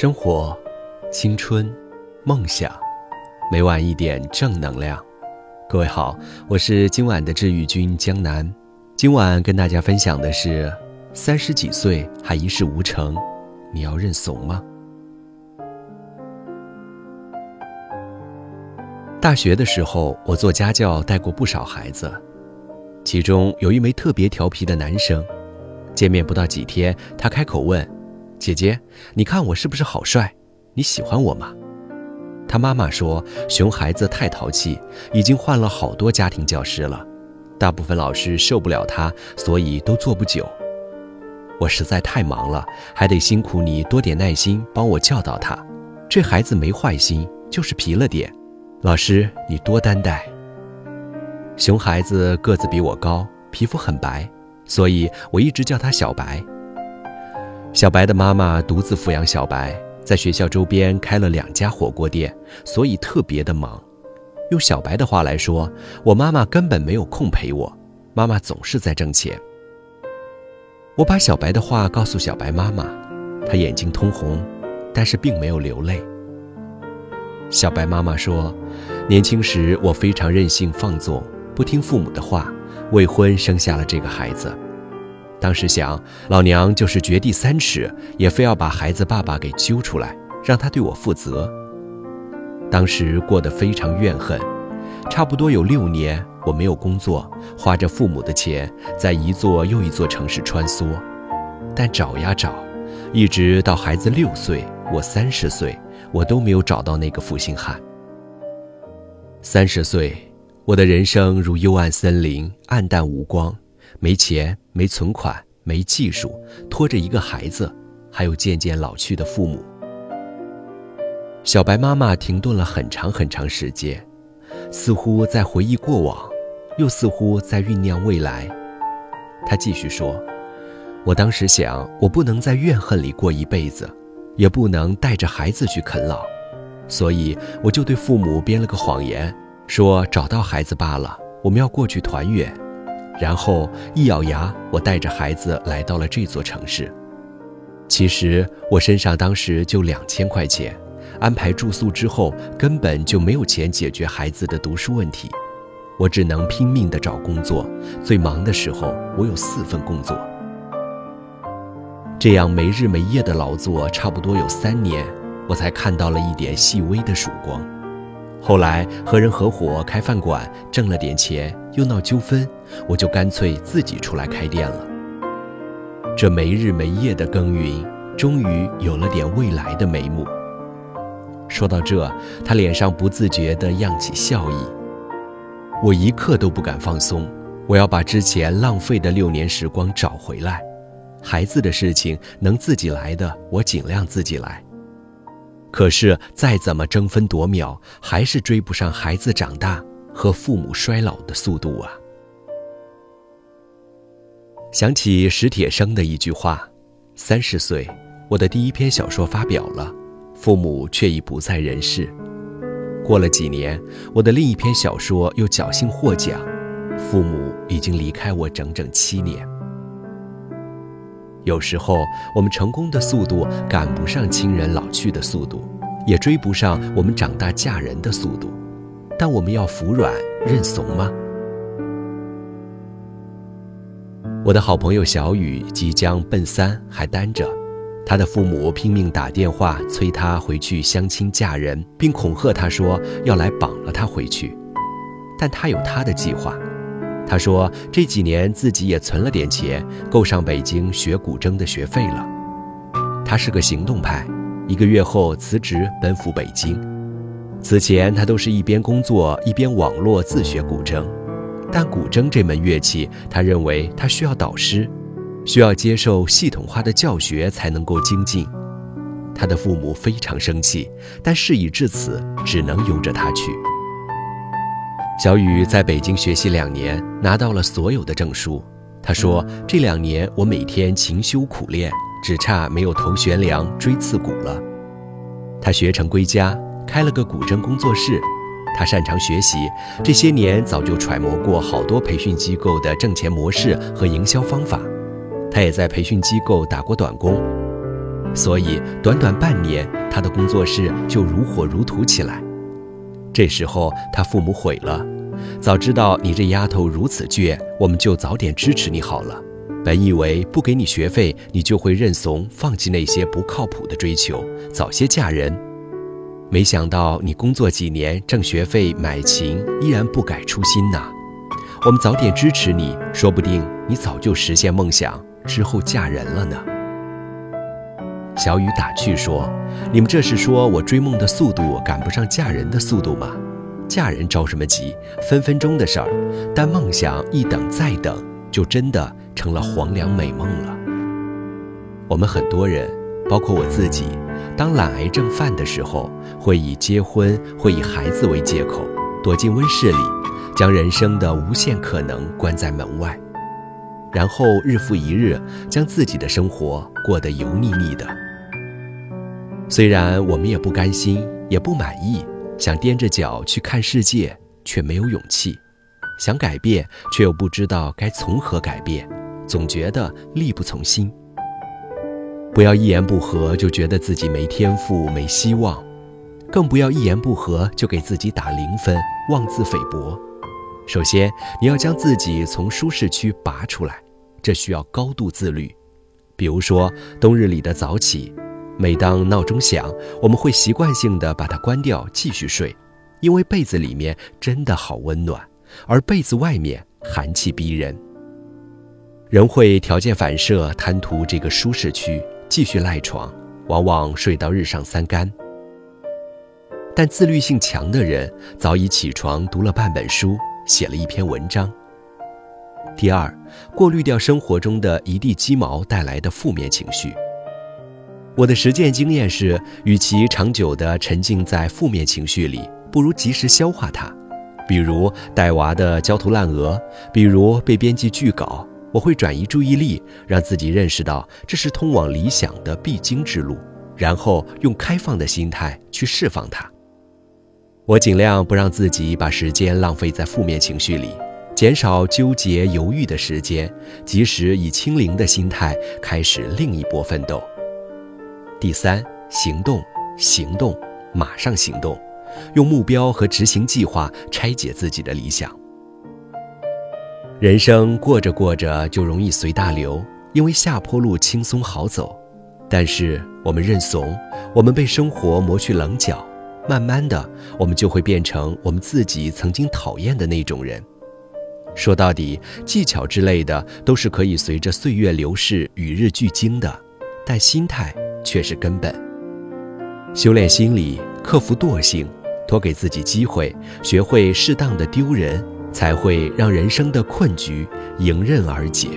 生活、青春、梦想，每晚一点正能量。各位好，我是今晚的治愈君江南。今晚跟大家分享的是：三十几岁还一事无成，你要认怂吗？大学的时候，我做家教带过不少孩子，其中有一枚特别调皮的男生。见面不到几天，他开口问。姐姐，你看我是不是好帅？你喜欢我吗？他妈妈说，熊孩子太淘气，已经换了好多家庭教师了，大部分老师受不了他，所以都做不久。我实在太忙了，还得辛苦你多点耐心帮我教导他。这孩子没坏心，就是皮了点，老师你多担待。熊孩子个子比我高，皮肤很白，所以我一直叫他小白。小白的妈妈独自抚养小白，在学校周边开了两家火锅店，所以特别的忙。用小白的话来说，我妈妈根本没有空陪我，妈妈总是在挣钱。我把小白的话告诉小白妈妈，她眼睛通红，但是并没有流泪。小白妈妈说，年轻时我非常任性放纵，不听父母的话，未婚生下了这个孩子。当时想，老娘就是掘地三尺，也非要把孩子爸爸给揪出来，让他对我负责。当时过得非常怨恨，差不多有六年，我没有工作，花着父母的钱，在一座又一座城市穿梭，但找呀找，一直到孩子六岁，我三十岁，我都没有找到那个负心汉。三十岁，我的人生如幽暗森林，暗淡无光。没钱，没存款，没技术，拖着一个孩子，还有渐渐老去的父母。小白妈妈停顿了很长很长时间，似乎在回忆过往，又似乎在酝酿未来。她继续说：“我当时想，我不能在怨恨里过一辈子，也不能带着孩子去啃老，所以我就对父母编了个谎言，说找到孩子罢了，我们要过去团圆。”然后一咬牙，我带着孩子来到了这座城市。其实我身上当时就两千块钱，安排住宿之后，根本就没有钱解决孩子的读书问题。我只能拼命地找工作，最忙的时候，我有四份工作。这样没日没夜的劳作，差不多有三年，我才看到了一点细微的曙光。后来和人合伙开饭馆，挣了点钱，又闹纠纷，我就干脆自己出来开店了。这没日没夜的耕耘，终于有了点未来的眉目。说到这，他脸上不自觉地漾起笑意。我一刻都不敢放松，我要把之前浪费的六年时光找回来。孩子的事情能自己来的，我尽量自己来。可是再怎么争分夺秒，还是追不上孩子长大和父母衰老的速度啊！想起史铁生的一句话：“三十岁，我的第一篇小说发表了，父母却已不在人世。过了几年，我的另一篇小说又侥幸获奖，父母已经离开我整整七年。”有时候，我们成功的速度赶不上亲人老去的速度，也追不上我们长大嫁人的速度，但我们要服软认怂吗？我的好朋友小雨即将奔三，还单着，他的父母拼命打电话催他回去相亲嫁人，并恐吓他说要来绑了他回去，但他有他的计划。他说：“这几年自己也存了点钱，够上北京学古筝的学费了。他是个行动派，一个月后辞职奔赴北京。此前他都是一边工作一边网络自学古筝，但古筝这门乐器，他认为他需要导师，需要接受系统化的教学才能够精进。他的父母非常生气，但事已至此，只能由着他去。”小雨在北京学习两年，拿到了所有的证书。他说：“这两年我每天勤修苦练，只差没有头悬梁锥刺股了。”他学成归家，开了个古筝工作室。他擅长学习，这些年早就揣摩过好多培训机构的挣钱模式和营销方法。他也在培训机构打过短工，所以短短半年，他的工作室就如火如荼起来。这时候他父母悔了，早知道你这丫头如此倔，我们就早点支持你好了。本以为不给你学费，你就会认怂，放弃那些不靠谱的追求，早些嫁人。没想到你工作几年挣学费买琴，依然不改初心呐。我们早点支持你，说不定你早就实现梦想，之后嫁人了呢。小雨打趣说：“你们这是说我追梦的速度赶不上嫁人的速度吗？嫁人着什么急？分分钟的事儿。但梦想一等再等，就真的成了黄粱美梦了。我们很多人，包括我自己，当懒癌症犯的时候，会以结婚、会以孩子为借口，躲进温室里。”将人生的无限可能关在门外，然后日复一日将自己的生活过得油腻腻的。虽然我们也不甘心，也不满意，想踮着脚去看世界，却没有勇气；想改变，却又不知道该从何改变，总觉得力不从心。不要一言不合就觉得自己没天赋、没希望，更不要一言不合就给自己打零分、妄自菲薄。首先，你要将自己从舒适区拔出来，这需要高度自律。比如说，冬日里的早起，每当闹钟响，我们会习惯性的把它关掉，继续睡，因为被子里面真的好温暖，而被子外面寒气逼人。人会条件反射贪图这个舒适区，继续赖床，往往睡到日上三竿。但自律性强的人，早已起床读了半本书。写了一篇文章。第二，过滤掉生活中的一地鸡毛带来的负面情绪。我的实践经验是，与其长久地沉浸在负面情绪里，不如及时消化它。比如带娃的焦头烂额，比如被编辑拒稿，我会转移注意力，让自己认识到这是通往理想的必经之路，然后用开放的心态去释放它。我尽量不让自己把时间浪费在负面情绪里，减少纠结犹豫的时间，及时以清零的心态开始另一波奋斗。第三，行动，行动，马上行动，用目标和执行计划拆解自己的理想。人生过着过着就容易随大流，因为下坡路轻松好走，但是我们认怂，我们被生活磨去棱角。慢慢的，我们就会变成我们自己曾经讨厌的那种人。说到底，技巧之类的都是可以随着岁月流逝与日俱增的，但心态却是根本。修炼心理，克服惰性，多给自己机会，学会适当的丢人，才会让人生的困局迎刃而解。